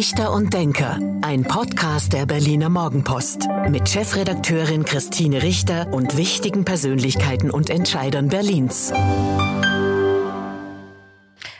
Richter und Denker, ein Podcast der Berliner Morgenpost mit Chefredakteurin Christine Richter und wichtigen Persönlichkeiten und Entscheidern Berlins.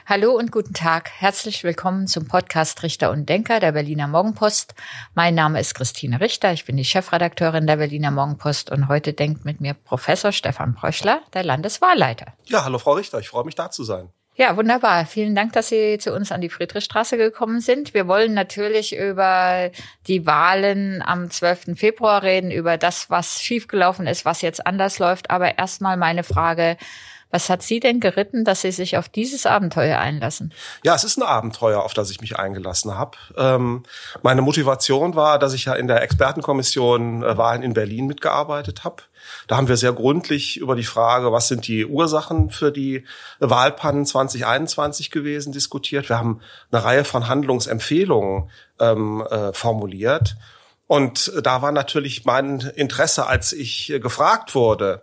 Hallo und guten Tag. Herzlich willkommen zum Podcast Richter und Denker der Berliner Morgenpost. Mein Name ist Christine Richter. Ich bin die Chefredakteurin der Berliner Morgenpost und heute denkt mit mir Professor Stefan Bröschler, der Landeswahlleiter. Ja, hallo Frau Richter. Ich freue mich da zu sein. Ja, wunderbar. Vielen Dank, dass Sie zu uns an die Friedrichstraße gekommen sind. Wir wollen natürlich über die Wahlen am 12. Februar reden, über das, was schiefgelaufen ist, was jetzt anders läuft. Aber erstmal meine Frage, was hat Sie denn geritten, dass Sie sich auf dieses Abenteuer einlassen? Ja, es ist ein Abenteuer, auf das ich mich eingelassen habe. Ähm, meine Motivation war, dass ich ja in der Expertenkommission äh, Wahlen in Berlin mitgearbeitet habe. Da haben wir sehr gründlich über die Frage, was sind die Ursachen für die Wahlpannen 2021 gewesen, diskutiert. Wir haben eine Reihe von Handlungsempfehlungen ähm, äh, formuliert. Und da war natürlich mein Interesse, als ich gefragt wurde,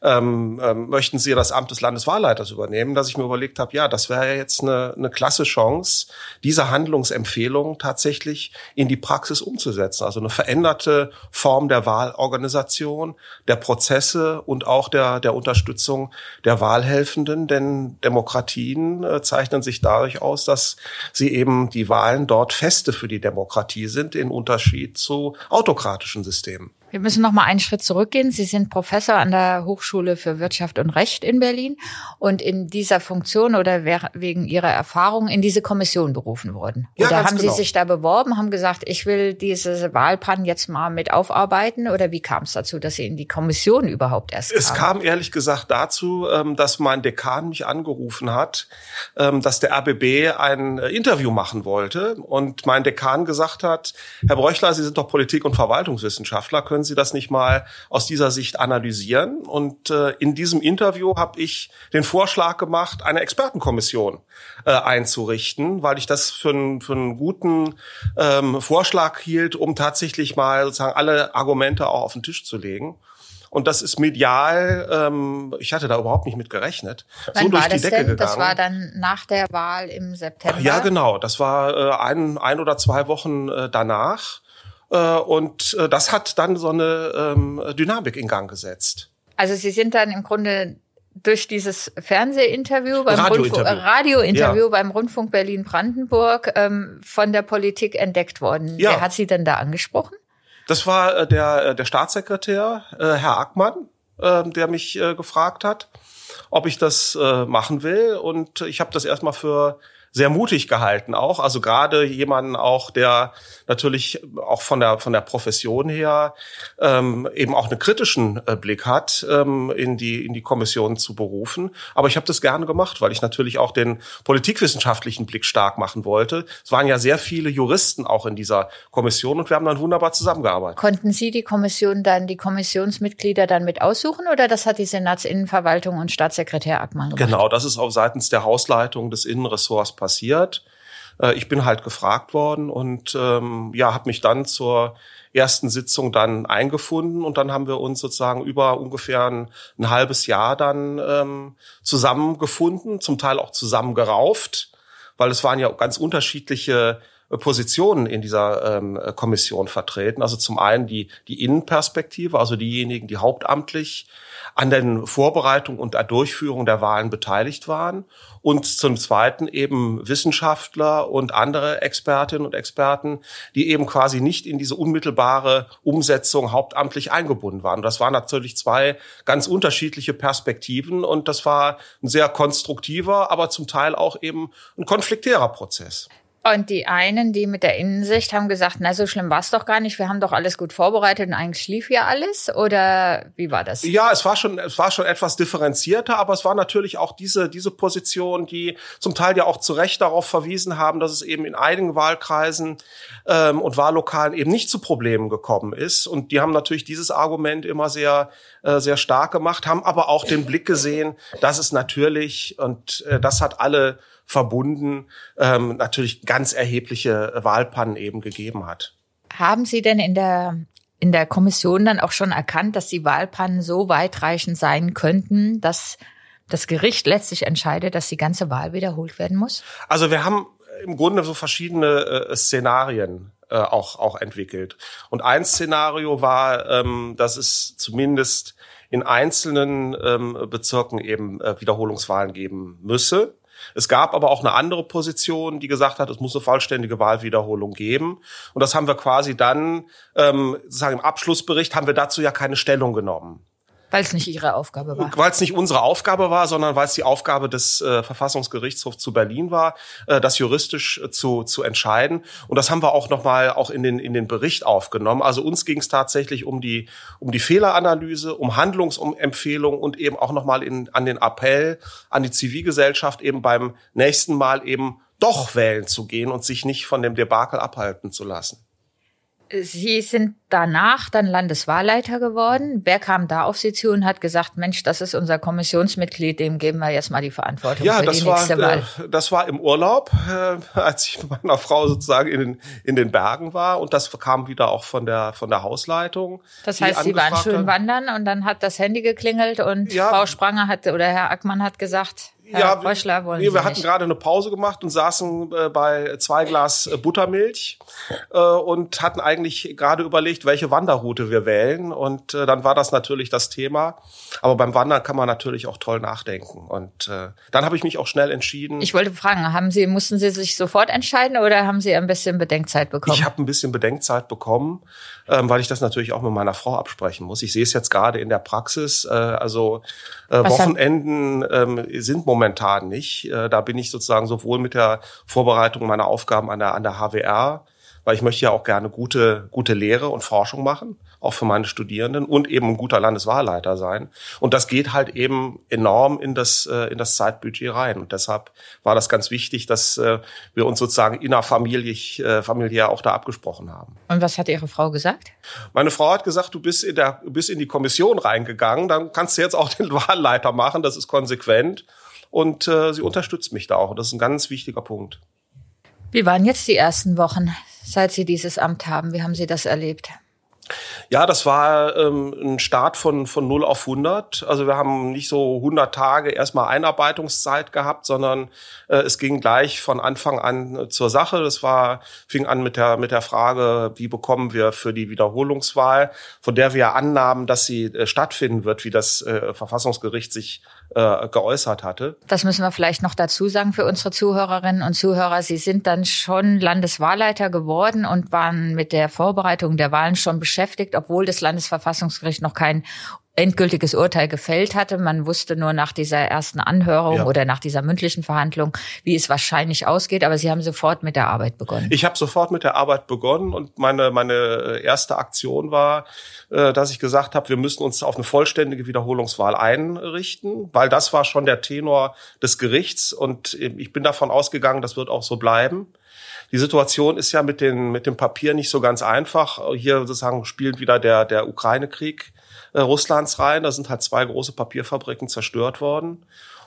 ähm, ähm, möchten Sie das Amt des Landeswahlleiters übernehmen, dass ich mir überlegt habe, ja, das wäre jetzt eine, eine klasse Chance, diese Handlungsempfehlung tatsächlich in die Praxis umzusetzen. Also eine veränderte Form der Wahlorganisation, der Prozesse und auch der, der Unterstützung der Wahlhelfenden. Denn Demokratien äh, zeichnen sich dadurch aus, dass sie eben die Wahlen dort feste für die Demokratie sind, in Unterschied zu autokratischen Systemen. Wir müssen noch mal einen Schritt zurückgehen. Sie sind Professor an der Hochschule für Wirtschaft und Recht in Berlin und in dieser Funktion oder wegen Ihrer Erfahrung in diese Kommission berufen worden. Ja, oder haben genau. Sie sich da beworben, haben gesagt, ich will diese Wahlpannen jetzt mal mit aufarbeiten oder wie kam es dazu, dass Sie in die Kommission überhaupt erst kamen? Es kam ehrlich gesagt dazu, ähm, dass mein Dekan mich angerufen hat, ähm, dass der RBB ein äh, Interview machen wollte und mein Dekan gesagt hat, Herr Bräuchler, Sie sind doch Politik- und Verwaltungswissenschaftler, können Sie das nicht mal aus dieser Sicht analysieren? Und äh, in diesem Interview habe ich den Vorschlag gemacht, eine Expertenkommission äh, einzurichten, weil ich das für, einen für einen guten ähm, Vorschlag hielt, um tatsächlich mal sozusagen alle Argumente auch auf den Tisch zu legen. Und das ist medial, ähm, ich hatte da überhaupt nicht mit gerechnet, Wann so durch die das Decke denn? gegangen. Das war dann nach der Wahl im September. Ja, genau. Das war äh, ein, ein oder zwei Wochen äh, danach. Äh, und äh, das hat dann so eine ähm, Dynamik in Gang gesetzt. Also Sie sind dann im Grunde durch dieses Fernsehinterview beim Radiointerview. Rundfunk, äh, Radiointerview Ja. beim Rundfunk Berlin-Brandenburg ähm, von der Politik entdeckt worden. Ja. Wer hat Sie denn da angesprochen? Das war äh, der, äh, der Staatssekretär, äh, Herr Ackmann, äh, der mich äh, gefragt hat, ob ich das äh, machen will. Und ich habe das erstmal für sehr mutig gehalten auch. Also gerade jemanden auch, der natürlich auch von der von der Profession her ähm, eben auch einen kritischen äh, Blick hat, ähm, in die in die Kommission zu berufen. Aber ich habe das gerne gemacht, weil ich natürlich auch den politikwissenschaftlichen Blick stark machen wollte. Es waren ja sehr viele Juristen auch in dieser Kommission und wir haben dann wunderbar zusammengearbeitet. Konnten Sie die Kommission dann, die Kommissionsmitglieder dann mit aussuchen oder das hat die Senatsinnenverwaltung und Staatssekretär Ackmann gemacht? Genau, das ist auch seitens der Hausleitung des Innenressorts passiert. Äh, Ich bin halt gefragt worden und ähm, ja, habe mich dann zur ersten Sitzung dann eingefunden und dann haben wir uns sozusagen über ungefähr ein, ein halbes Jahr dann ähm, zusammengefunden, zum Teil auch zusammengerauft, weil es waren ja ganz unterschiedliche Positionen in dieser ähm, Kommission vertreten. Also zum einen die, die Innenperspektive, also diejenigen, die hauptamtlich an den Vorbereitungen und der Durchführung der Wahlen beteiligt waren und zum Zweiten eben Wissenschaftler und andere Expertinnen und Experten, die eben quasi nicht in diese unmittelbare Umsetzung hauptamtlich eingebunden waren. Das waren natürlich zwei ganz unterschiedliche Perspektiven und das war ein sehr konstruktiver, aber zum Teil auch eben ein konfliktärer Prozess. Und die einen, die mit der Innensicht haben gesagt, na, so schlimm war es doch gar nicht, wir haben doch alles gut vorbereitet und eigentlich schlief ja alles? Oder wie war das? Ja, es war schon, es war schon etwas differenzierter, aber es war natürlich auch diese, diese Position, die zum Teil ja auch zu Recht darauf verwiesen haben, dass es eben in einigen Wahlkreisen ähm, und Wahllokalen eben nicht zu Problemen gekommen ist. Und die haben natürlich dieses Argument immer sehr, äh, sehr stark gemacht, haben aber auch den Blick gesehen, dass es natürlich, und äh, das hat alle verbunden, ähm, natürlich ganz erhebliche Wahlpannen eben gegeben hat. Haben Sie denn in der in der Kommission dann auch schon erkannt, dass die Wahlpannen so weitreichend sein könnten, dass das Gericht letztlich entscheidet, dass die ganze Wahl wiederholt werden muss? Also wir haben im Grunde so verschiedene äh, Szenarien äh, auch, auch entwickelt. Und ein Szenario war, ähm, dass es zumindest in einzelnen ähm, Bezirken eben äh, Wiederholungswahlen geben müsse. Es gab aber auch eine andere Position, die gesagt hat, es muss eine vollständige Wahlwiederholung geben. Und das haben wir quasi dann, ähm, sozusagen im Abschlussbericht, haben wir dazu ja keine Stellung genommen. Weil es nicht Ihre Aufgabe war. Weil es nicht unsere Aufgabe war, sondern weil es die Aufgabe des äh, Verfassungsgerichtshofs zu Berlin war, äh, das juristisch äh, zu, zu entscheiden. Und das haben wir auch nochmal auch in den, in den Bericht aufgenommen. Also uns ging es tatsächlich um die, um die Fehleranalyse, um Handlungsempfehlungen und eben auch nochmal in, an den Appell an die Zivilgesellschaft eben beim nächsten Mal eben doch wählen zu gehen und sich nicht von dem Debakel abhalten zu lassen. Sie sind danach dann Landeswahlleiter geworden. Wer kam da auf Sie zu und hat gesagt, Mensch, das ist unser Kommissionsmitglied, dem geben wir jetzt mal die Verantwortung ja, für das die war, nächste Wahl? Äh, das war im Urlaub, äh, als ich mit meiner Frau sozusagen in den, in den Bergen war und das kam wieder auch von der, von der Hausleitung. Das heißt, Sie waren schön hat, wandern und dann hat das Handy geklingelt und ja, Frau Spranger hat oder Herr Ackmann hat gesagt, Herr ja, Röschler wollen nee, wir Sie hatten nicht. gerade eine Pause gemacht und saßen äh, bei zwei Glas äh, Buttermilch äh, und hatten eigentlich gerade überlegt, welche Wanderroute wir wählen. Und äh, dann war das natürlich das Thema. Aber beim Wandern kann man natürlich auch toll nachdenken. Und äh, dann habe ich mich auch schnell entschieden. Ich wollte fragen, haben Sie, mussten Sie sich sofort entscheiden oder haben Sie ein bisschen Bedenkzeit bekommen? Ich habe ein bisschen Bedenkzeit bekommen, ähm, weil ich das natürlich auch mit meiner Frau absprechen muss. Ich sehe es jetzt gerade in der Praxis. Äh, also äh, Wochenenden ähm, sind momentan momentan nicht. Äh, da bin ich sozusagen sowohl mit der Vorbereitung meiner Aufgaben an der, an der HWR, weil ich möchte ja auch gerne gute, gute Lehre und Forschung machen, auch für meine Studierenden und eben ein guter Landeswahlleiter sein. Und das geht halt eben enorm in das, äh, in das Zeitbudget rein. Und deshalb war das ganz wichtig, dass äh, wir uns sozusagen innerfamililich, familiär auch da abgesprochen haben. Und was hat Ihre Frau gesagt? Meine Frau hat gesagt, du bist in der, bist in die Kommission reingegangen, dann kannst du jetzt auch den Wahlleiter machen, das ist konsequent. Und äh, sie unterstützt mich da auch. Das ist ein ganz wichtiger Punkt. Wie waren jetzt die ersten Wochen, seit Sie dieses Amt haben? Wie haben Sie das erlebt? Ja, das war ähm, ein Start von, von 0 auf 100. Also wir haben nicht so 100 Tage erstmal Einarbeitungszeit gehabt, sondern äh, es ging gleich von Anfang an zur Sache. Das war, fing an mit der, mit der Frage, wie bekommen wir für die Wiederholungswahl, von der wir annahmen, dass sie äh, stattfinden wird, wie das äh, Verfassungsgericht sich äh, geäußert hatte. Das müssen wir vielleicht noch dazu sagen für unsere Zuhörerinnen und Zuhörer. Sie sind dann schon Landeswahlleiter geworden und waren mit der Vorbereitung der Wahlen schon beschäftigt, obwohl das Landesverfassungsgericht noch kein endgültiges Urteil gefällt hatte. Man wusste nur nach dieser ersten Anhörung ja. oder nach dieser mündlichen Verhandlung, wie es wahrscheinlich ausgeht. Aber Sie haben sofort mit der Arbeit begonnen. Ich habe sofort mit der Arbeit begonnen und meine meine erste Aktion war, äh, dass ich gesagt habe, wir müssen uns auf eine vollständige Wiederholungswahl einrichten, weil das war schon der Tenor des Gerichts und ich bin davon ausgegangen, das wird auch so bleiben. Die Situation ist ja mit, den, mit dem Papier nicht so ganz einfach. Hier sozusagen spielt wieder der, der Ukraine-Krieg äh, Russlands rein. Da sind halt zwei große Papierfabriken zerstört worden.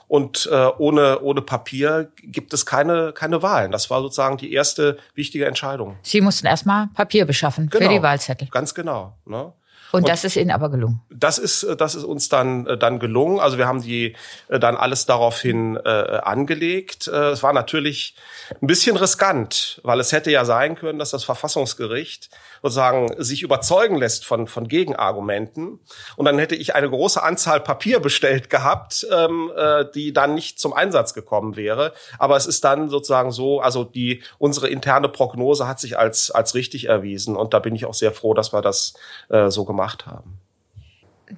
Und äh, ohne, ohne Papier gibt es keine, keine Wahlen. Das war sozusagen die erste wichtige Entscheidung. Sie mussten erstmal Papier beschaffen genau, für die Wahlzettel. Ganz genau. Ne? Und, und, das ist Ihnen aber gelungen. Das ist, äh, das ist uns dann, äh, dann gelungen. Also wir haben die äh, dann alles daraufhin äh, angelegt. Es war natürlich ein bisschen riskant, weil es hätte ja sein können, dass das Verfassungsgericht sozusagen sich überzeugen lässt von, von Gegenargumenten. Und dann hätte ich eine große Anzahl Papier bestellt gehabt, ähm, äh, die dann nicht zum Einsatz gekommen wäre. Aber es ist dann sozusagen so, also die, unsere interne Prognose hat sich als, als richtig erwiesen. Und da bin ich auch sehr froh, dass wir das äh, so gemacht haben.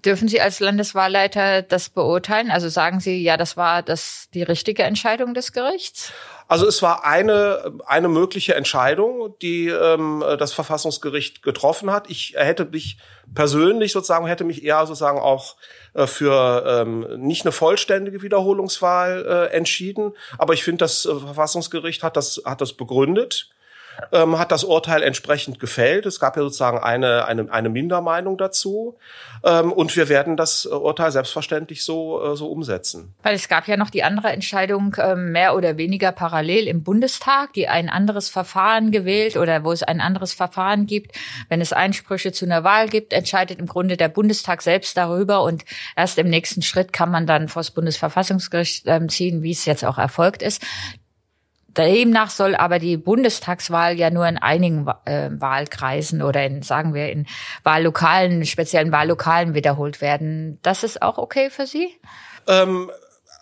Dürfen Sie als Landeswahlleiter das beurteilen? Also sagen Sie, ja, das war das die richtige Entscheidung des Gerichts? Also es war eine, eine mögliche Entscheidung, die ähm, das Verfassungsgericht getroffen hat. Ich hätte mich persönlich sozusagen, hätte mich eher sozusagen auch äh, für ähm, nicht eine vollständige Wiederholungswahl äh, entschieden. Aber ich finde, das äh, Verfassungsgericht hat das, hat das begründet ähm, hat das Urteil entsprechend gefällt. Es gab ja sozusagen eine, eine, eine Mindermeinung dazu. Ähm, und wir werden das Urteil selbstverständlich so, äh, so umsetzen. Weil es gab ja noch die andere Entscheidung, äh, mehr oder weniger parallel im Bundestag, die ein anderes Verfahren gewählt oder wo es ein anderes Verfahren gibt. Wenn es Einsprüche zu einer Wahl gibt, entscheidet im Grunde der Bundestag selbst darüber und erst im nächsten Schritt kann man dann vor das Bundesverfassungsgericht äh, ziehen, wie es jetzt auch erfolgt ist Demnach soll aber die Bundestagswahl ja nur in einigen äh, Wahlkreisen oder in, sagen wir, in Wahllokalen, speziellen Wahllokalen wiederholt werden. Das ist auch okay für Sie? Ähm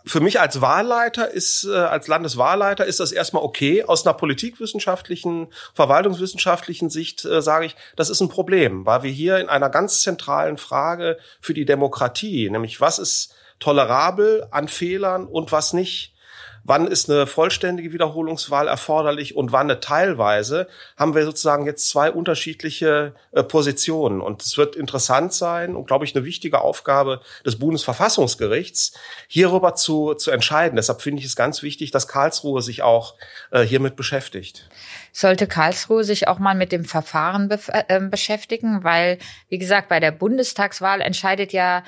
für mich als Wahlleiter ist, äh, als Landeswahlleiter ist das erstmal okay. Aus einer politikwissenschaftlichen, verwaltungswissenschaftlichen Sicht äh, sage ich, das ist ein Problem, weil wir hier in einer ganz zentralen Frage für die Demokratie, nämlich was ist tolerabel an Fehlern und was nicht, wann ist eine vollständige Wiederholungswahl erforderlich und wann eine teilweise, haben wir sozusagen jetzt zwei unterschiedliche äh, Positionen. Und es wird interessant sein und, glaube ich, eine wichtige Aufgabe des Bundesverfassungsgerichts, hierüber zu, zu entscheiden. Deshalb finde ich es ganz wichtig, dass Karlsruhe sich auch äh, hiermit beschäftigt. Sollte Karlsruhe sich auch mal mit dem Verfahren be äh, beschäftigen, weil, wie gesagt, bei der Bundestagswahl entscheidet ja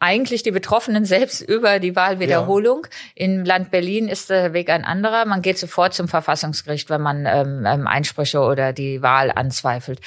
eigentlich die Betroffenen selbst über die Wahlwiederholung. Ja. Im Land Berlin ist der Weg ein anderer. Man geht sofort zum Verfassungsgericht, wenn man ähm, ähm Einsprüche oder die Wahl anzweifelt.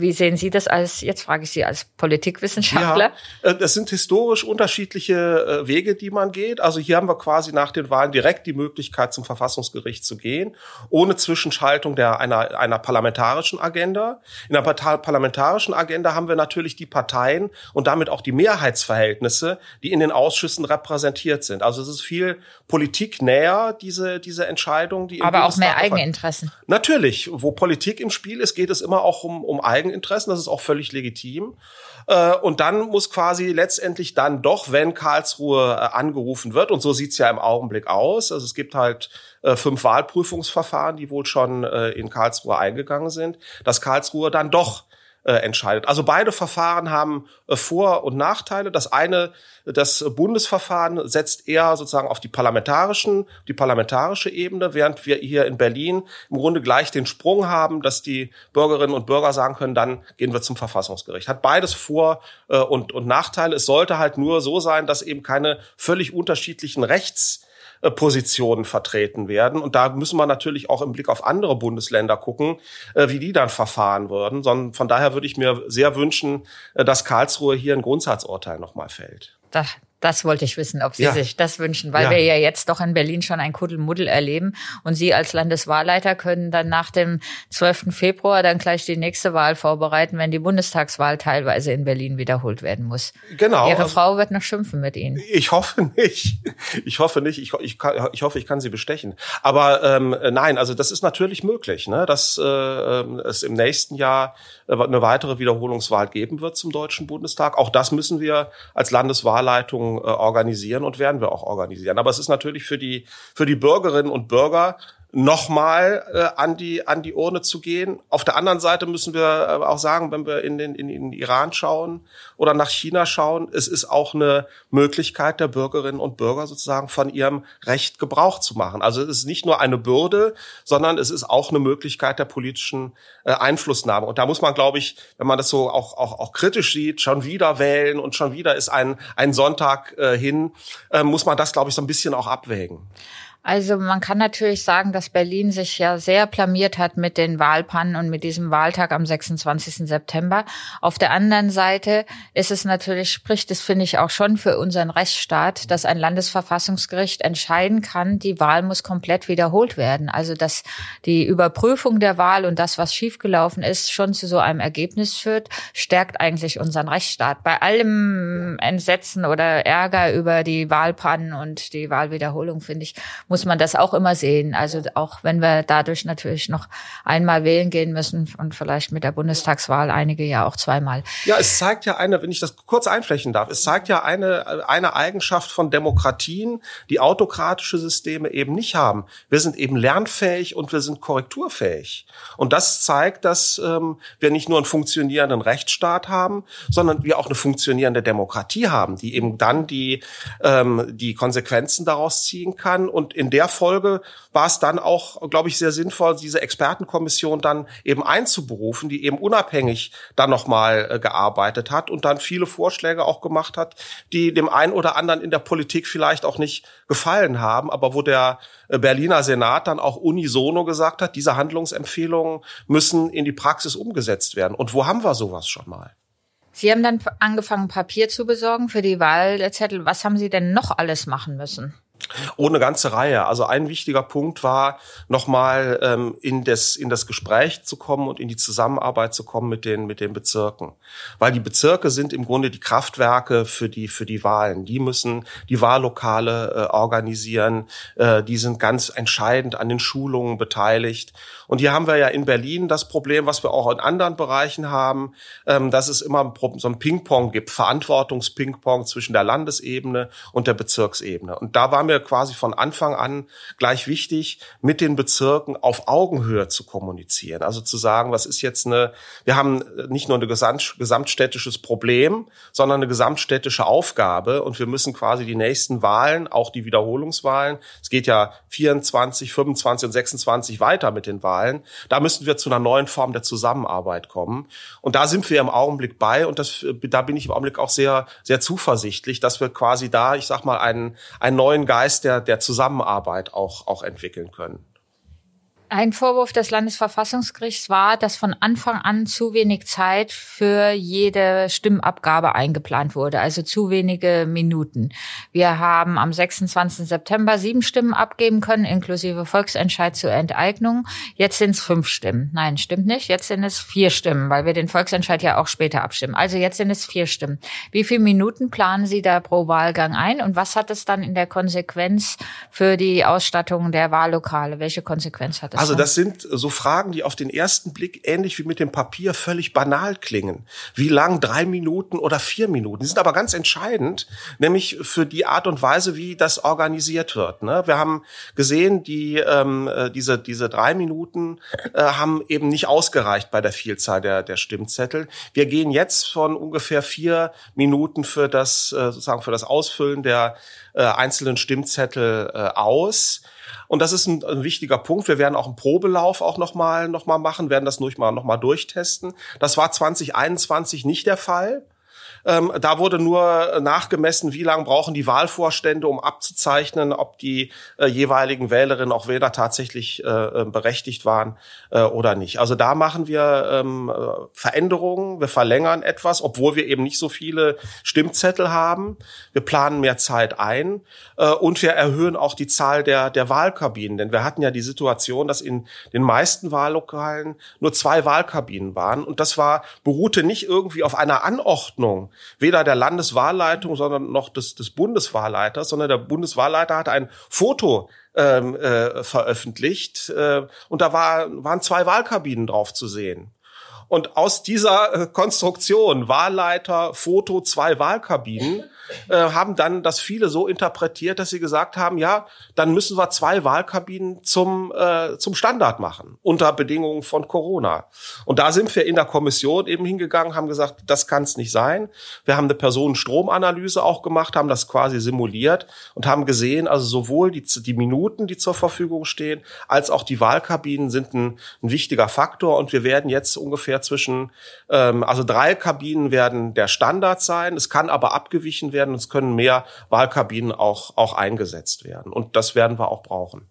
Wie sehen Sie das als, jetzt frage ich Sie als Politikwissenschaftler? Ja, das sind historisch unterschiedliche äh, Wege, die man geht. Also hier haben wir quasi nach den Wahlen direkt die Möglichkeit, zum Verfassungsgericht zu gehen, ohne Zwischenschaltung der, einer, einer parlamentarischen Agenda. In der parlamentarischen Agenda haben wir natürlich die Parteien und damit auch die Mehrheitsverhältnisse, die in den Ausschüssen repräsentiert sind. Also es ist viel Politik näher, diese, diese Entscheidung. Die Aber auch mehr Eigeninteressen. Natürlich. Wo Politik im Spiel ist, geht es immer auch um, um Eigeninteressen. Das ist auch völlig legitim. Äh, und dann muss quasi letztendlich dann doch, wenn Karlsruhe äh, angerufen wird, und so sieht's ja im Augenblick aus, also es gibt halt äh, fünf Wahlprüfungsverfahren, die wohl schon in Karlsruhe eingegangen sind, dass Karlsruhe dann doch äh, entscheidet. Also beide Verfahren haben äh, Vor- und Nachteile. Das eine, das Bundesverfahren setzt eher sozusagen auf die parlamentarischen, die parlamentarische Ebene, während wir hier in Berlin im Grunde gleich den Sprung haben, dass die Bürgerinnen und Bürger sagen können, dann gehen wir zum Verfassungsgericht. Hat beides Vor- äh, und, und Nachteile. Es sollte halt nur so sein, dass eben keine völlig unterschiedlichen Rechts Positionen vertreten werden. Und da müssen wir natürlich auch im Blick auf andere Bundesländer gucken, äh, wie die dann verfahren würden. Sondern von daher würde ich mir sehr wünschen, äh, dass Karlsruhe hier ein Grundsatzurteil nochmal fällt. Da, das wollte ich wissen, ob Sie ja. sich das wünschen, weil ja. wir ja jetzt doch in Berlin schon ein Kuddelmuddel erleben. Und Sie als Landeswahlleiter können dann nach dem 12. Februar dann gleich die nächste Wahl vorbereiten, wenn die Bundestagswahl teilweise in Berlin wiederholt werden muss. Genau. Ihre Frau wird noch schimpfen mit Ihnen. Ich hoffe nicht. Ich hoffe nicht. Ich, ich, ich hoffe, ich kann sie bestechen. Aber ähm, nein, also das ist natürlich möglich, ne? dass äh, es im nächsten Jahr äh, eine weitere Wiederholungswahl geben wird zum Deutschen Bundestag. Auch das müssen wir als Landeswahlleitung äh, organisieren und werden wir auch organisieren. Aber es ist natürlich für die, für die Bürgerinnen und Bürger nochmal äh, an die an die Urne zu gehen. Auf der anderen Seite müssen wir äh, auch sagen, wenn wir in den in den Iran schauen oder nach China schauen, es ist auch eine Möglichkeit der Bürgerinnen und Bürger sozusagen von ihrem Recht Gebrauch zu machen. Also es ist nicht nur eine Bürde, sondern es ist auch eine Möglichkeit der politischen äh, Einflussnahme. Und da muss man, glaube ich, wenn man das so auch auch auch kritisch sieht, schon wieder wählen und schon wieder ist ein ein Sonntag äh, hin, äh, muss man das, glaube ich, so ein bisschen auch abwägen. Also man kann natürlich sagen, dass Berlin sich ja sehr blamiert hat mit den Wahlpannen und mit diesem Wahltag am 26. September. Auf der anderen Seite ist es natürlich, spricht es, finde ich, auch schon für unseren Rechtsstaat, dass ein Landesverfassungsgericht entscheiden kann, die Wahl muss komplett wiederholt werden. Also dass die Überprüfung der Wahl und das, was schiefgelaufen ist, schon zu so einem Ergebnis führt, stärkt eigentlich unseren Rechtsstaat. Bei allem Entsetzen oder Ärger über die Wahlpannen und die Wahlwiederholung, finde ich, muss man das auch immer sehen. Also auch wenn wir dadurch natürlich noch einmal wählen gehen müssen und vielleicht mit der Bundestagswahl einige ja auch zweimal. Ja, es zeigt ja eine, wenn ich das kurz einflächen darf, es zeigt ja eine, eine Eigenschaft von Demokratien, die autokratische Systeme eben nicht haben. Wir sind eben lernfähig und wir sind korrekturfähig. Und das zeigt, dass ähm, wir nicht nur einen funktionierenden Rechtsstaat haben, sondern wir auch eine funktionierende Demokratie haben, die eben dann die, ähm, die Konsequenzen daraus ziehen kann und in der Folge war es dann auch, glaube ich, sehr sinnvoll, diese Expertenkommission dann eben einzuberufen, die eben unabhängig dann nochmal äh, gearbeitet hat und dann viele Vorschläge auch gemacht hat, die dem einen oder anderen in der Politik vielleicht auch nicht gefallen haben, aber wo der äh, Berliner Senat dann auch unisono gesagt hat, diese Handlungsempfehlungen müssen in die Praxis umgesetzt werden. Und wo haben wir sowas schon mal? Sie haben dann angefangen, Papier zu besorgen für die Wahlzettel. Was haben Sie denn noch alles machen müssen? Oh, eine ganze Reihe. Also ein wichtiger Punkt war, nochmal ähm, in, das, in das Gespräch zu kommen und in die Zusammenarbeit zu kommen mit den, mit den Bezirken. Weil die Bezirke sind im Grunde die Kraftwerke für die, für die Wahlen. Die müssen die Wahllokale äh, organisieren. Äh, die sind ganz entscheidend an den Schulungen beteiligt. Und hier haben wir ja in Berlin das Problem, was wir auch in anderen Bereichen haben, ähm, dass es immer so ein Ping-Pong gibt, Verantwortungs-Ping-Pong zwischen der Landesebene und der Bezirksebene. Und da war mir quasi von Anfang an gleich wichtig, mit den Bezirken auf Augenhöhe zu kommunizieren. Also zu sagen, was ist jetzt eine, wir haben nicht nur ein gesamt, gesamtstädtisches Problem, sondern eine gesamtstädtische Aufgabe und wir müssen quasi die nächsten Wahlen, auch die Wiederholungswahlen, es geht ja 24, 25 und 26 weiter mit den Wahlen, da müssen wir zu einer neuen Form der Zusammenarbeit kommen. Und da sind wir im Augenblick bei und das, da bin ich im Augenblick auch sehr, sehr zuversichtlich, dass wir quasi da, ich sag mal, einen, einen neuen Geist der, der Zusammenarbeit auch, auch entwickeln können. Ein Vorwurf des Landesverfassungsgerichts war, dass von Anfang an zu wenig Zeit für jede Stimmabgabe eingeplant wurde, also zu wenige Minuten. Wir haben am 26. September sieben Stimmen abgeben können, inklusive Volksentscheid zur Enteignung. Jetzt sind es fünf Stimmen. Nein, stimmt nicht. Jetzt sind es vier Stimmen, weil wir den Volksentscheid ja auch später abstimmen. Also jetzt sind es vier Stimmen. Wie viele Minuten planen Sie da pro Wahlgang ein und was hat es dann in der Konsequenz für die Ausstattung der Wahllokale? Welche Konsequenz hat es? Also das sind so Fragen, die auf den ersten Blick ähnlich wie mit dem Papier völlig banal klingen. Wie lang? Drei Minuten oder vier Minuten? Die sind aber ganz entscheidend, nämlich für die Art und Weise, wie das organisiert wird. Ne? Wir haben gesehen, die ähm, äh, diese diese drei Minuten äh, haben eben nicht ausgereicht bei der Vielzahl der der Stimmzettel. Wir gehen jetzt von ungefähr vier Minuten für das äh, sozusagen für das Ausfüllen der äh, einzelnen Stimmzettel äh, aus. Und das ist ein, ein, wichtiger Punkt. Wir werden auch einen Probelauf auch nochmal noch mal machen, werden das noch mal, noch mal durchtesten. Das war 2021 nicht der Fall. Ähm, da wurde nur nachgemessen, wie lange brauchen die Wahlvorstände, um abzuzeichnen, ob die äh, jeweiligen Wählerinnen auch Wähler tatsächlich äh, äh, berechtigt waren äh, oder nicht. Also da machen wir ähm, äh, Veränderungen. Wir verlängern etwas, obwohl wir eben nicht so viele Stimmzettel haben. Wir planen mehr Zeit ein äh, und wir erhöhen auch die Zahl der, der Wahlkabinen. Denn wir hatten ja die Situation, dass in den meisten Wahllokalen nur zwei Wahlkabinen waren. Und das war, beruhte nicht irgendwie auf einer Anordnung weder der Landeswahlleitung, sondern noch des, des Bundeswahlleiters, sondern der Bundeswahlleiter hat ein Foto ähm, äh, veröffentlicht äh, und da war, waren zwei Wahlkabinen drauf zu sehen. Und aus dieser äh, Konstruktion, Wahlleiter, Foto, zwei Wahlkabinen, äh, haben dann das viele so interpretiert, dass sie gesagt haben, ja, dann müssen wir zwei Wahlkabinen zum, äh, zum Standard machen, unter Bedingungen von Corona. Und da sind wir in der Kommission eben hingegangen, haben gesagt, das kann es nicht sein. Wir haben eine Personenstromanalyse auch gemacht, haben das quasi simuliert und haben gesehen, also sowohl die, die Minuten, die zur Verfügung stehen, als auch die Wahlkabinen sind ein, ein wichtiger Faktor. Und wir werden jetzt ungefähr zwischen, ähm, also drei Kabinen werden der Standard sein. Es kann aber abgewichen werden werden und es können mehr Wahlkabinen auch, auch eingesetzt werden. Und das werden wir auch brauchen.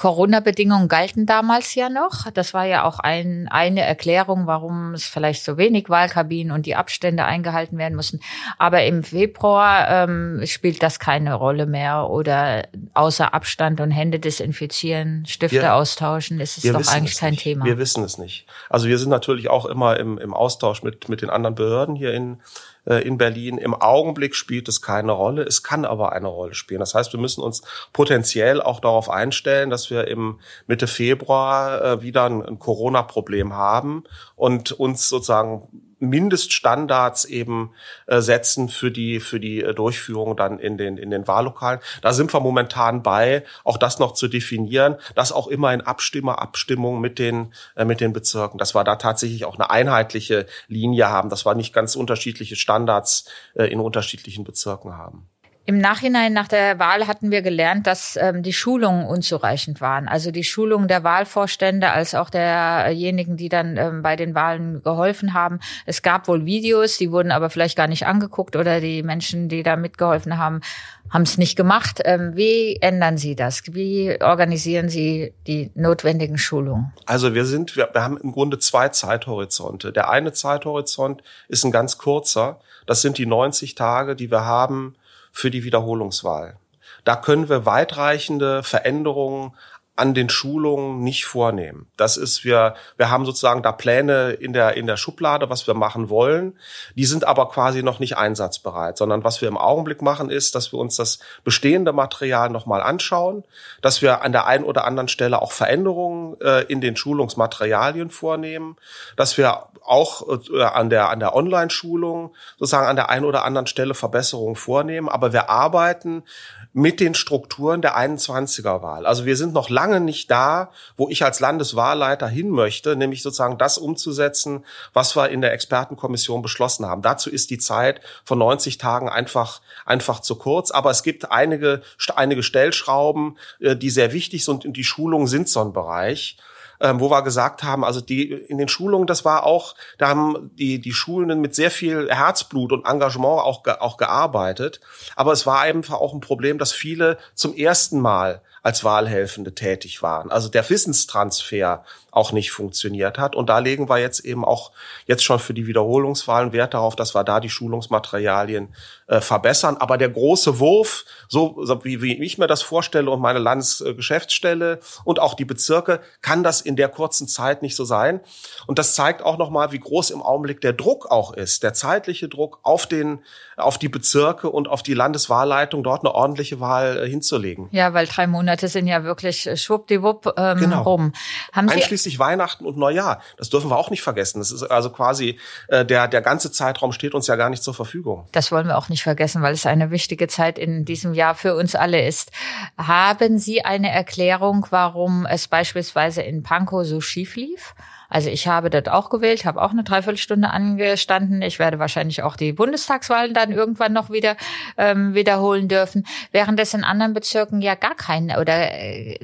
Corona-Bedingungen galten damals ja noch. Das war ja auch ein, eine Erklärung, warum es vielleicht so wenig Wahlkabinen und die Abstände eingehalten werden mussten. Aber im Februar ähm, spielt das keine Rolle mehr oder außer Abstand und Hände desinfizieren, Stifte wir, austauschen, ist es doch eigentlich kein nicht. Thema. Wir wissen es nicht. Also wir sind natürlich auch immer im, im Austausch mit, mit den anderen Behörden hier in in Berlin. Im Augenblick spielt es keine Rolle. Es kann aber eine Rolle spielen. Das heißt, wir müssen uns potenziell auch darauf einstellen, dass wir im Mitte Februar äh, wieder ein Corona-Problem haben und uns sozusagen Mindeststandards eben äh, setzen für die für die äh, Durchführung dann in den in den Wahllokalen. Da sind wir momentan bei, auch das noch zu definieren, das auch immer in Abstimmer Abstimmung mit den äh, mit den Bezirken, dass wir da tatsächlich auch eine einheitliche Linie haben, dass wir nicht ganz unterschiedliche Standards äh, in unterschiedlichen Bezirken haben. Im Nachhinein nach der Wahl hatten wir gelernt, dass ähm, die Schulungen unzureichend waren. Also die Schulungen der Wahlvorstände als auch derjenigen, die dann ähm, bei den Wahlen geholfen haben. Es gab wohl Videos, die wurden aber vielleicht gar nicht angeguckt oder die Menschen, die da mitgeholfen haben, haben es nicht gemacht. Ähm, wie ändern Sie das? Wie organisieren Sie die notwendigen Schulungen? Also wir sind, wir, wir haben im Grunde zwei Zeithorizonte. Der eine Zeithorizont ist ein ganz kurzer. Das sind die 90 Tage, die wir haben für die Wiederholungswahl. da können wir weitreichende Veränderungen an den Schulungen nicht vornehmen. Das ist wir wir haben sozusagen da Pläne in der in der Schublade, was wir machen wollen. Die sind aber quasi noch nicht einsatzbereit, sondern was wir im Augenblick machen ist, dass wir uns das bestehende Material noch mal anschauen, dass wir an der einen oder anderen Stelle auch Veränderungen äh, in den Schulungsmaterialien vornehmen, dass wir auch äh, an der an der Online-Schulung sozusagen an der einen oder anderen Stelle Verbesserungen vornehmen, aber wir arbeiten mit den Strukturen der 21er Wahl. Also wir sind noch lange nicht da, wo ich als Landeswahlleiter hin möchte, nämlich sozusagen das umzusetzen, was wir in der Expertenkommission beschlossen haben. Dazu ist die Zeit von 90 Tagen einfach, einfach zu kurz. Aber es gibt einige, einige Stellschrauben, äh, die sehr wichtig sind und die Schulungen sind so ein Bereich ähm, wo wir gesagt haben, also die in den Schulungen, das war auch, da haben die die Schulenden mit sehr viel Herzblut und Engagement auch auch gearbeitet, aber es war einfach auch ein Problem, dass viele zum ersten Mal als Wahlhelfende tätig waren. Also der Wissenstransfer auch nicht funktioniert hat. Und da legen wir jetzt eben auch jetzt schon für die Wiederholungswahlen Wert darauf, dass wir da die Schulungsmaterialien äh, verbessern. Aber der große Wurf, so, so wie, wie ich mir das vorstelle und meine Landesgeschäftsstelle und auch die Bezirke, kann das in der kurzen Zeit nicht so sein. Und das zeigt auch nochmal, wie groß im Augenblick der Druck auch ist, der zeitliche Druck auf den, auf die Bezirke und auf die Landeswahlleitung, dort eine ordentliche Wahl äh, hinzulegen. Ja, weil drei Monate sind ja wirklich schwuppdiwupp ähm, genau. rum. Haben Sie einschließlich Weihnachten und Neujahr. Das dürfen wir auch nicht vergessen. Das ist also quasi äh, der der ganze Zeitraum steht uns ja gar nicht zur Verfügung. Das wollen wir auch nicht vergessen, weil es eine wichtige Zeit in diesem Jahr für uns alle ist. Haben Sie eine Erklärung, warum es beispielsweise in Pankow so schief lief? Also ich habe dort auch gewählt, habe auch eine Dreiviertelstunde angestanden. Ich werde wahrscheinlich auch die Bundestagswahlen dann irgendwann noch wieder ähm, wiederholen dürfen, während es in anderen Bezirken ja gar keinen oder äh,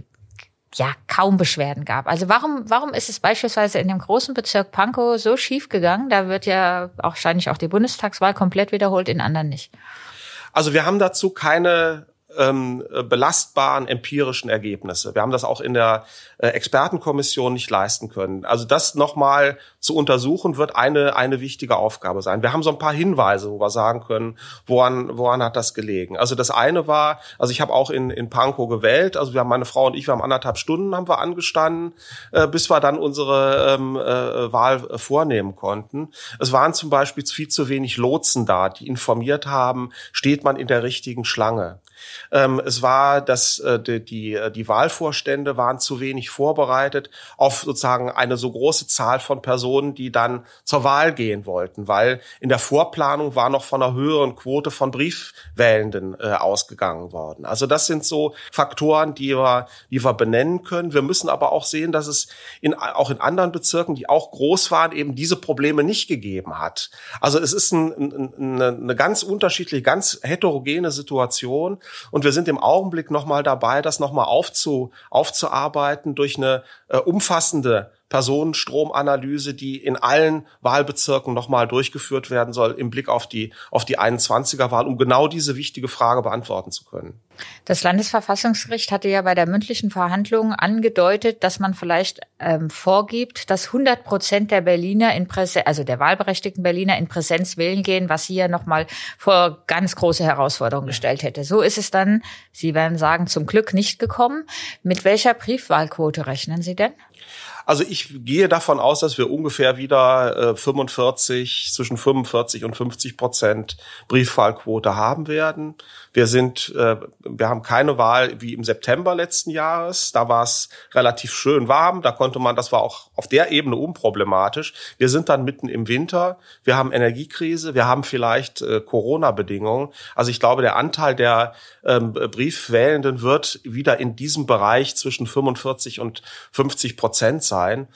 ja kaum Beschwerden gab. Also warum, warum ist es beispielsweise in dem großen Bezirk Pankow so schief gegangen? Da wird ja wahrscheinlich auch die Bundestagswahl komplett wiederholt, in anderen nicht. Also wir haben dazu keine ähm, belastbaren empirischen Ergebnisse. Wir haben das auch in der äh, Expertenkommission nicht leisten können. Also das nochmal zu untersuchen, wird eine, eine wichtige Aufgabe sein. Wir haben so ein paar Hinweise, wo wir sagen können, woran, woran hat das gelegen. Also das eine war, also ich habe auch in, in Pankow gewählt, also wir haben meine Frau und ich, wir haben anderthalb Stunden haben wir angestanden, äh, bis wir dann unsere ähm, äh, Wahl vornehmen konnten. Es waren zum Beispiel viel zu wenig Lotsen da, die informiert haben, steht man in der richtigen Schlange. Ähm, es war, dass äh, die, die, äh, die Wahlvorstände waren zu wenig vorbereitet auf sozusagen eine so große Zahl von Personen, die dann zur Wahl gehen wollten, weil in der Vorplanung war noch von einer höheren Quote von Briefwählenden äh, ausgegangen worden. Also das sind so Faktoren, die wir, die wir benennen können. Wir müssen aber auch sehen, dass es in, auch in anderen Bezirken, die auch groß waren, eben diese Probleme nicht gegeben hat. Also es ist ein, ein, eine ganz unterschiedliche, ganz heterogene Situation. Wir sind im Augenblick nochmal dabei, das nochmal aufzu, aufzuarbeiten durch eine äh, umfassende Personenstromanalyse, die in allen Wahlbezirken nochmal durchgeführt werden soll im Blick auf die, auf die 21er Wahl, um genau diese wichtige Frage beantworten zu können. Das Landesverfassungsgericht hatte ja bei der mündlichen Verhandlung angedeutet, dass man vielleicht ähm, vorgibt, dass 100 Prozent der Berliner in Präsenz, also der wahlberechtigten Berliner in Präsenz wählen gehen, was hier nochmal vor ganz große Herausforderungen gestellt hätte. So ist es dann, Sie werden sagen, zum Glück nicht gekommen. Mit welcher Briefwahlquote rechnen Sie denn? Also ich gehe davon aus, dass wir ungefähr wieder äh, 45, zwischen 45 und 50 Prozent Briefwahlquote haben werden. Wir sind, äh, wir haben keine Wahl wie im September letzten Jahres. Da war es relativ schön warm. Da konnte man, das war auch auf der Ebene unproblematisch. Wir sind dann mitten im Winter. Wir haben Energiekrise. Wir haben vielleicht äh, Corona-Bedingungen. Also ich glaube, der Anteil der ähm, Briefwählenden wird wieder in diesem Bereich zwischen 45 und 50 Prozent sein.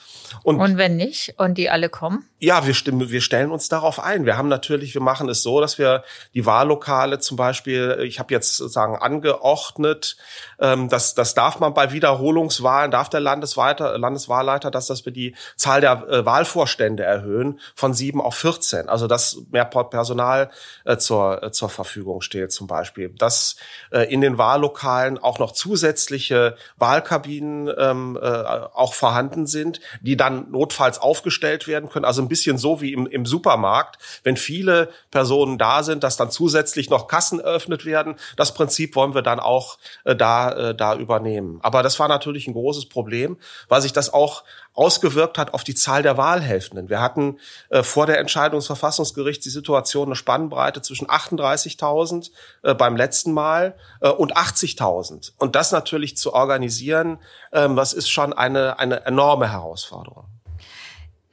Und, und wenn nicht und die alle kommen? Ja, wir stimmen, wir stellen uns darauf ein. Wir haben natürlich, wir machen es so, dass wir die Wahllokale zum Beispiel ich habe jetzt sozusagen angeordnet, ähm, dass das darf man bei Wiederholungswahlen, darf der Landesweiter, Landeswahlleiter, dass das wir die Zahl der äh, Wahlvorstände erhöhen von sieben auf 14. Also dass mehr Personal äh, zur, äh, zur Verfügung steht zum Beispiel. Dass äh, in den Wahllokalen auch noch zusätzliche Wahlkabinen ähm, äh, auch vorhanden sind, die dann notfalls aufgestellt werden können. Also ein bisschen so wie im, im Supermarkt, wenn viele Personen da sind, dass dann zusätzlich noch Kassen eröffnet werden. Das Prinzip wollen wir dann auch äh, da, äh, da übernehmen. Aber das war natürlich ein großes Problem, weil sich das auch ausgewirkt hat auf die Zahl der Wahlhelfenden. Wir hatten äh, vor der Entscheidung des Verfassungsgerichts die Situation eine Spannbreite zwischen 38.000 äh, beim letzten Mal äh, und 80.000. Und das natürlich zu organisieren, ähm, das ist schon eine, eine enorme Herausforderung.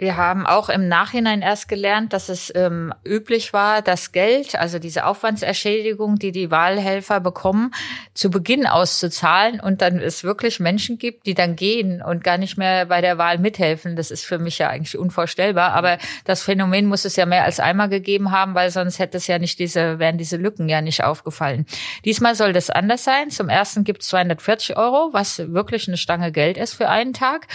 Wir haben auch im Nachhinein erst gelernt, dass es ähm, üblich war, das Geld, also diese Aufwandsentschädigung, die die Wahlhelfer bekommen, zu Beginn auszuzahlen und dann es wirklich Menschen gibt, die dann gehen und gar nicht mehr bei der Wahl mithelfen. Das ist für mich ja eigentlich unvorstellbar. Aber das Phänomen muss es ja mehr als einmal gegeben haben, weil sonst hätte es ja nicht diese, wären diese Lücken ja nicht aufgefallen. Diesmal soll das anders sein. Zum ersten gibt es 240 Euro, was wirklich eine Stange Geld ist für einen Tag.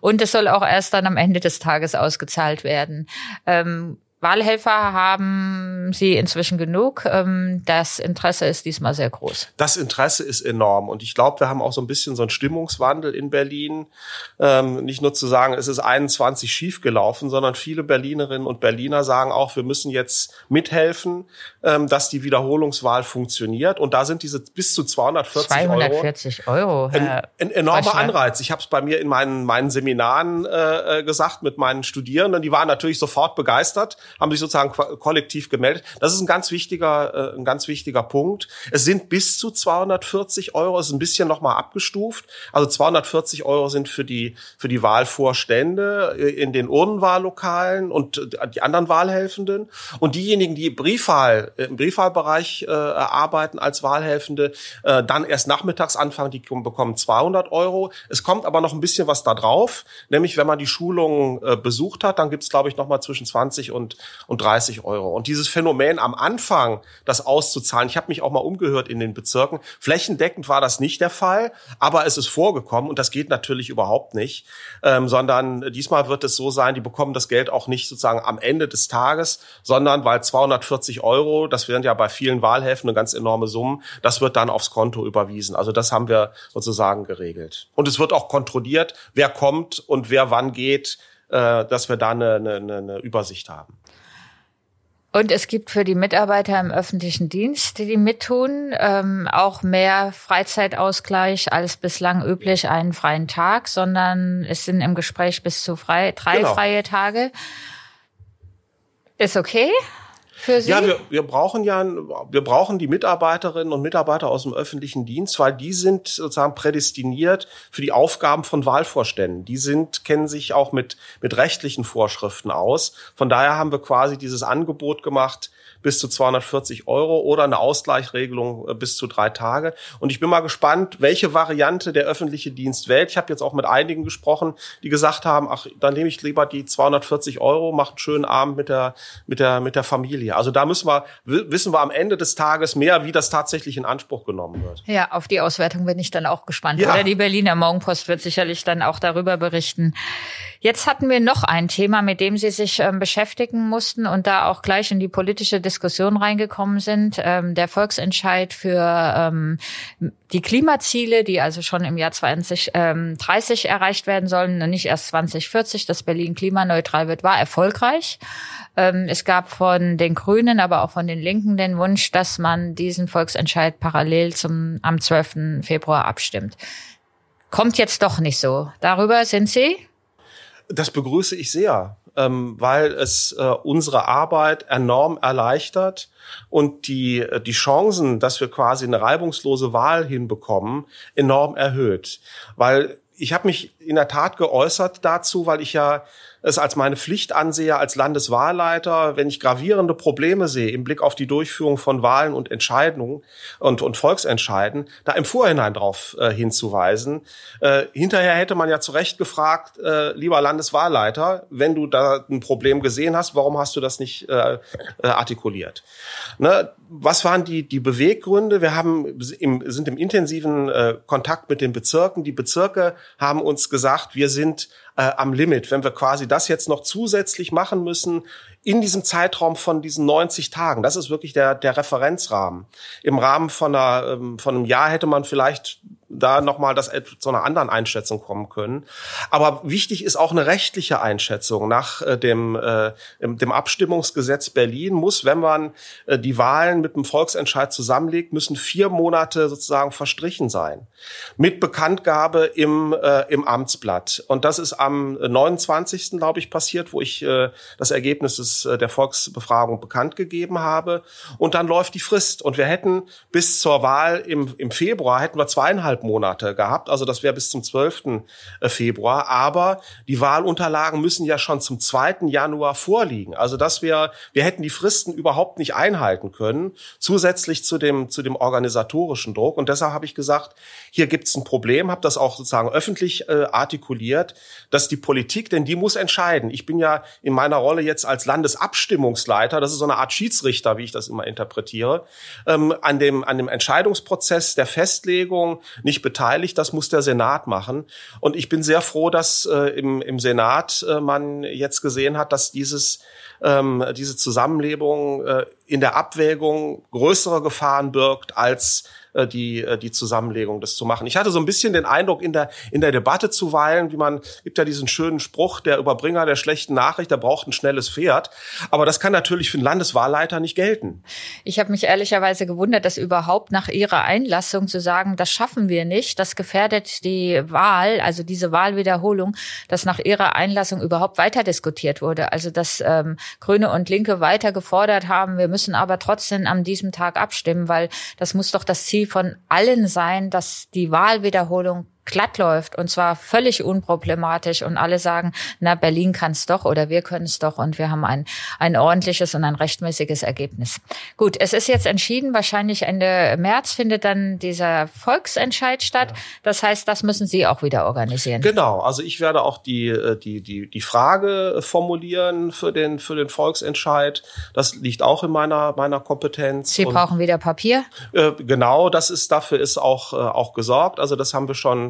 Und es soll auch erst dann am Ende des Tages Tages ausgezahlt werden. Ähm, Wahlhelfer haben Sie inzwischen genug. Ähm, das Interesse ist diesmal sehr groß. Das Interesse ist enorm. Und ich glaube, wir haben auch so ein bisschen so einen Stimmungswandel in Berlin. Ähm, nicht nur zu sagen, es ist 21 schiefgelaufen, sondern viele Berlinerinnen und Berliner sagen auch, wir müssen jetzt mithelfen, ähm, dass die Wiederholungswahl funktioniert. Und da sind diese bis zu 240, 240 Euro. Euro ein, ein enormer Anreiz. Ich habe es bei mir in meinen, meinen Seminaren äh, äh, gesagt mit meinen Studierenden. Die waren natürlich sofort begeistert haben sich sozusagen kollektiv gemeldet. Das ist ein ganz wichtiger, äh, ein ganz wichtiger Punkt. Es sind bis zu 240 Euro, ist ein bisschen nochmal abgestuft. Also 240 Euro sind für die, für die Wahlvorstände äh, in den Urnenwahllokalen und äh, die anderen Wahlhelfenden. Und diejenigen, die Briefwahl, im Briefwahlbereich äh, arbeiten als Wahlhelfende, äh, dann erst nachmittags anfangen, die bekommen 200 Euro. Es kommt aber noch ein bisschen was da drauf, nämlich wenn man die Schulungen äh, besucht hat, dann gibt es, glaube ich, nochmal zwischen 20 und und 30 Euro. Und dieses Phänomen am Anfang, das auszuzahlen, ich habe mich auch mal umgehört in den Bezirken, flächendeckend war das nicht der Fall, aber es ist vorgekommen und das geht natürlich überhaupt nicht, ähm, sondern diesmal wird es so sein, die bekommen das Geld auch nicht sozusagen am Ende des Tages, sondern weil 240 Euro, das wären ja bei vielen Wahlhäfen eine ganz enorme Summen, das wird dann aufs Konto überwiesen. Also das haben wir sozusagen geregelt. Und es wird auch kontrolliert, wer kommt und wer wann geht, äh, dass wir da eine, eine, eine Übersicht haben. Und es gibt für die Mitarbeiter im öffentlichen Dienst, die, die mittun, ähm, auch mehr Freizeitausgleich als bislang üblich einen freien Tag, sondern es sind im Gespräch bis zu frei, drei genau. freie Tage. Ist okay? Für Sie? Ja, wir, wir brauchen ja, wir brauchen die Mitarbeiterinnen und Mitarbeiter aus dem öffentlichen Dienst, weil die sind sozusagen prädestiniert für die Aufgaben von Wahlvorständen. Die sind, kennen sich auch mit, mit rechtlichen Vorschriften aus. Von daher haben wir quasi dieses Angebot gemacht, bis zu 240 Euro oder eine Ausgleichsregelung äh, bis zu drei Tage. Und ich bin mal gespannt, welche Variante der öffentliche Dienst wählt. Ich habe jetzt auch mit einigen gesprochen, die gesagt haben, ach, dann nehme ich lieber die 240 Euro, mache einen schönen Abend mit der, mit der, mit der Familie. Also da müssen wir, wissen wir am Ende des Tages mehr, wie das tatsächlich in Anspruch genommen wird. Ja, auf die Auswertung bin ich dann auch gespannt. Ja. Oder die Berliner Morgenpost wird sicherlich dann auch darüber berichten. Jetzt hatten wir noch ein Thema, mit dem Sie sich ähm, beschäftigen mussten und da auch gleich in die politische Diskussion reingekommen sind. Ähm, der Volksentscheid für ähm, die Klimaziele, die also schon im Jahr 2030 ähm, erreicht werden sollen und nicht erst 2040, dass Berlin klimaneutral wird, war erfolgreich. Ähm, es gab von den Grünen, aber auch von den Linken den Wunsch, dass man diesen Volksentscheid parallel zum am 12. Februar abstimmt. Kommt jetzt doch nicht so. Darüber sind Sie das begrüße ich sehr, ähm, weil es äh, unsere Arbeit enorm erleichtert und die, äh, die Chancen, dass wir quasi eine reibungslose Wahl hinbekommen, enorm erhöht. Weil ich habe mich in der Tat geäußert dazu, weil ich ja es als meine Pflicht ansehe, als Landeswahlleiter, wenn ich gravierende Probleme sehe im Blick auf die Durchführung von Wahlen und Entscheidungen und, und Volksentscheiden, da im Vorhinein darauf äh, hinzuweisen. Äh, hinterher hätte man ja zu Recht gefragt, äh, lieber Landeswahlleiter, wenn du da ein Problem gesehen hast, warum hast du das nicht äh, äh, artikuliert? Ne? Was waren die, die Beweggründe? Wir haben im, sind im intensiven äh, Kontakt mit den Bezirken. Die Bezirke haben uns gesagt, wir sind äh, am Limit, wenn wir quasi das jetzt noch zusätzlich machen müssen in diesem Zeitraum von diesen 90 Tagen. Das ist wirklich der, der Referenzrahmen. Im Rahmen von, einer, ähm, von einem Jahr hätte man vielleicht da nochmal das zu einer anderen Einschätzung kommen können. Aber wichtig ist auch eine rechtliche Einschätzung. Nach äh, dem, äh, dem Abstimmungsgesetz Berlin muss, wenn man äh, die Wahlen mit dem Volksentscheid zusammenlegt, müssen vier Monate sozusagen verstrichen sein. Mit Bekanntgabe im, im Amtsblatt. Und das ist am 29. glaube ich passiert, wo ich das Ergebnis des, äh, der Volksbefragung bekannt gegeben habe. Und dann läuft die Frist. Und wir hätten bis zur Wahl im, im Februar hätten wir zweieinhalb Monate gehabt. Also das wäre bis zum 12. Äh, Februar. Aber die Wahlunterlagen müssen ja schon zum 2. Januar vorliegen. Also dass wir, wir hätten die Fristen überhaupt nicht einhalten können, zusätzlich zu dem, zu dem organisatorischen Druck. Und deshalb habe ich gesagt, hier gibt es ein Problem, habe das auch sozusagen öffentlich äh, artikuliert, dass die Politik, denn die muss entscheiden. Ich bin ja in meiner Rolle jetzt als Landesabstimmungsleiter, das ist so eine Art Schiedsrichter, wie ich das immer interpretiere, ähm, an dem an dem Entscheidungsprozess der Festlegung nicht beteiligt. Das muss der Senat machen. Und ich bin sehr froh, dass äh, im, im Senat äh, man jetzt gesehen hat, dass dieses ähm, diese Zusammenlebung äh, in der Abwägung größere Gefahren birgt als äh, die, äh, die Zusammenlegung, das zu machen. Ich hatte so ein bisschen den Eindruck in der, in der Debatte zuweilen, wie man, gibt ja diesen schönen Spruch, der Überbringer der schlechten Nachricht, der braucht ein schnelles Pferd. Aber das kann natürlich für einen Landeswahlleiter nicht gelten. Ich habe mich ehrlicherweise gewundert, dass überhaupt nach Ihrer Einlassung zu sagen, das schaffen wir nicht, das gefährdet die Wahl, also diese Wahlwiederholung, dass nach Ihrer Einlassung überhaupt weiter diskutiert wurde. Also dass ähm, Grüne und Linke weiter gefordert haben, wir müssen aber trotzdem an diesem Tag abstimmen, weil das muss doch das Ziel Von allen sein, dass die Wahlwiederholung glatt läuft und zwar völlig unproblematisch und alle sagen, na, Berlin kann es doch oder wir können es doch und wir haben ein, ein ordentliches und ein rechtmäßiges Ergebnis. Gut, es ist jetzt entschieden, wahrscheinlich Ende März findet dann dieser Volksentscheid statt. Das heißt, das müssen Sie auch wieder organisieren. Genau, also ich werde auch die, äh, die, die, die Frage formulieren für den, für den Volksentscheid. Das liegt auch in meiner, meiner Kompetenz. Sie brauchen wieder Papier? Äh, genau, das ist, dafür ist auch, äh, auch gesorgt. Also das haben wir schon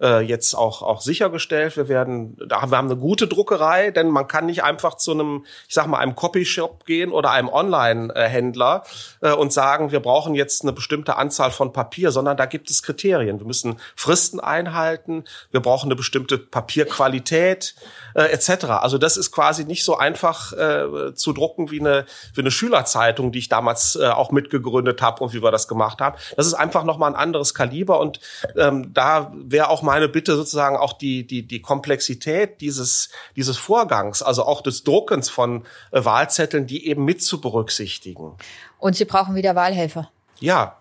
äh, jetzt auch, auch sichergestellt. Wir werden, da haben wir haben eine gute Druckerei, denn man kann nicht einfach zu einem, ich sag mal, einem Copyshop gehen oder einem Online-Händler äh, und sagen, wir brauchen jetzt eine bestimmte Anzahl von Papier, sondern da gibt es Kriterien. Wir müssen Fristen einhalten, wir brauchen eine bestimmte Papierqualität äh, etc. Also das ist quasi nicht so einfach äh, zu drucken wie eine, wie eine Schülerzeitung, die ich damals äh, auch mitgegründet habe und wie wir das gemacht haben. Das ist einfach nochmal ein anderes Kaliber und ähm, da wäre auch meine Bitte sozusagen auch die, die, die Komplexität dieses, dieses Vorgangs, also auch des Druckens von äh, Wahlzetteln, die eben mit zu berücksichtigen. Und Sie brauchen wieder Wahlhelfer. Ja,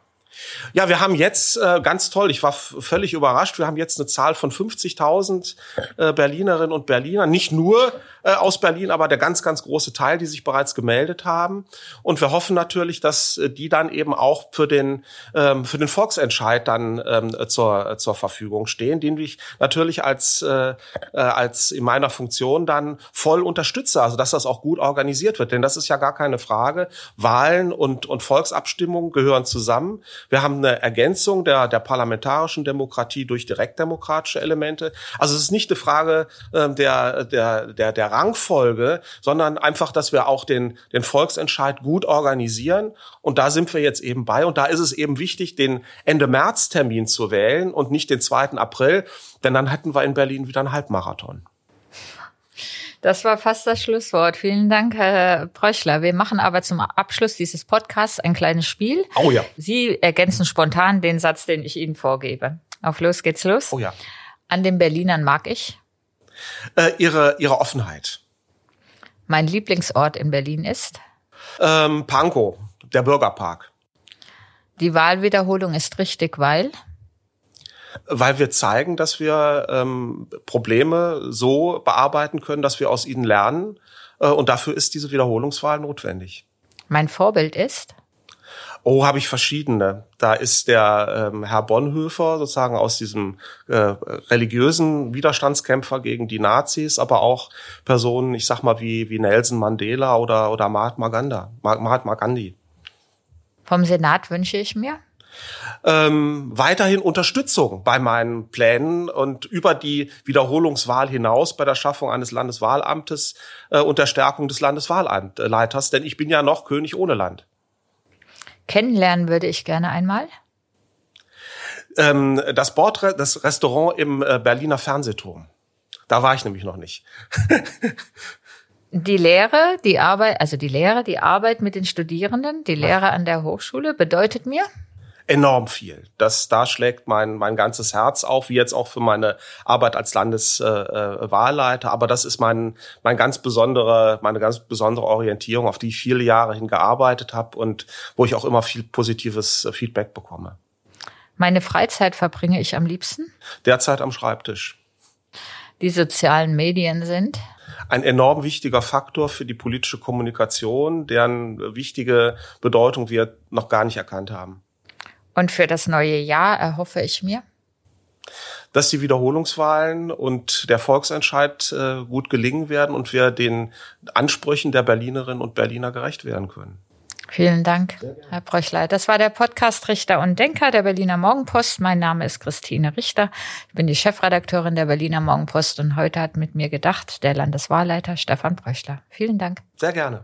ja, wir haben jetzt äh, ganz toll, ich war völlig überrascht, wir haben jetzt eine Zahl von 50.000 äh, Berlinerinnen und Berliner, nicht nur äh, aus Berlin, aber der ganz, ganz große Teil, die sich bereits gemeldet haben. Und wir hoffen natürlich, dass die dann eben auch für den, ähm, für den Volksentscheid dann ähm, zur, zur Verfügung stehen, den ich natürlich als, als in meiner Funktion dann voll unterstütze, also dass das auch gut organisiert wird. Denn das ist ja gar keine Frage. Wahlen und, und Volksabstimmungen gehören zusammen. Wir haben eine Ergänzung der, der parlamentarischen Demokratie durch direktdemokratische Elemente. Also es ist nicht eine Frage äh, der, der, der, der Rangfolge, sondern einfach, dass wir auch den, den Volksentscheid gut organisieren. Und da sind wir jetzt eben bei. Und da ist es eben wichtig, den Ende März Termin zu wählen und nicht den 2. April, denn dann hätten wir in Berlin wieder einen Halbmarathon. Das war fast das Schlusswort. Vielen Dank, Herr Bröchler. Wir machen aber zum Abschluss dieses Podcasts ein kleines Spiel. Oh ja. Sie ergänzen spontan den Satz, den ich Ihnen vorgebe. Auf los geht's los. Oh ja. An den Berlinern mag ich. Äh, ihre, ihre Offenheit. Mein Lieblingsort in Berlin ist? Ähm, Pankow, der Bürgerpark. Die Wahlwiederholung ist richtig, weil? Weil wir zeigen, dass wir ähm, Probleme so bearbeiten können, dass wir aus ihnen lernen. Äh, und dafür ist diese Wiederholungswahl notwendig. Mein Vorbild ist? Oh, habe ich verschiedene. Da ist der ähm, Herr Bonhoeffer sozusagen aus diesem äh, religiösen Widerstandskämpfer gegen die Nazis, aber auch Personen, ich sag mal wie wie Nelson Mandela oder oder Mahatma Gandhi. Mahatma Gandhi. Vom Senat wünsche ich mir ähm, weiterhin Unterstützung bei meinen Plänen und über die Wiederholungswahl hinaus bei der Schaffung eines Landeswahlamtes äh, und der Stärkung des Landeswahlleiters, denn ich bin ja noch König ohne Land. Kennenlernen würde ich gerne einmal. Ähm, das Bord, das Restaurant im äh, Berliner Fernsehturm. Da war ich nämlich noch nicht. die Lehre, die Arbeit, also die Lehre, die Arbeit mit den Studierenden, die Lehre an der Hochschule bedeutet mir? Enorm viel. Das, da schlägt mein, mein ganzes Herz auf, wie jetzt auch für meine Arbeit als Landeswahlleiter. Äh, Aber das ist mein, mein ganz besondere, meine ganz besondere Orientierung, auf die ich viele Jahre hin gearbeitet habe und wo ich auch immer viel positives Feedback bekomme. Meine Freizeit verbringe ich am liebsten? Derzeit am Schreibtisch. Die sozialen Medien sind? ein enorm wichtiger Faktor für die politische Kommunikation, deren wichtige Bedeutung wir noch gar nicht erkannt haben. Und für das neue Jahr erhoffe ich mir, dass die Wiederholungswahlen und der Volksentscheid äh, gut gelingen werden und wir den Ansprüchen der Berlinerinnen und Berliner gerecht werden können. Vielen Dank, Herr Bröchler. Das war der Podcast Richter und Denker der Berliner Morgenpost. Mein Name ist Christine Richter. Ich bin die Chefredakteurin der Berliner Morgenpost und heute hat mit mir gedacht der Landeswahlleiter Stefan Bröchler. Vielen Dank. Sehr gerne.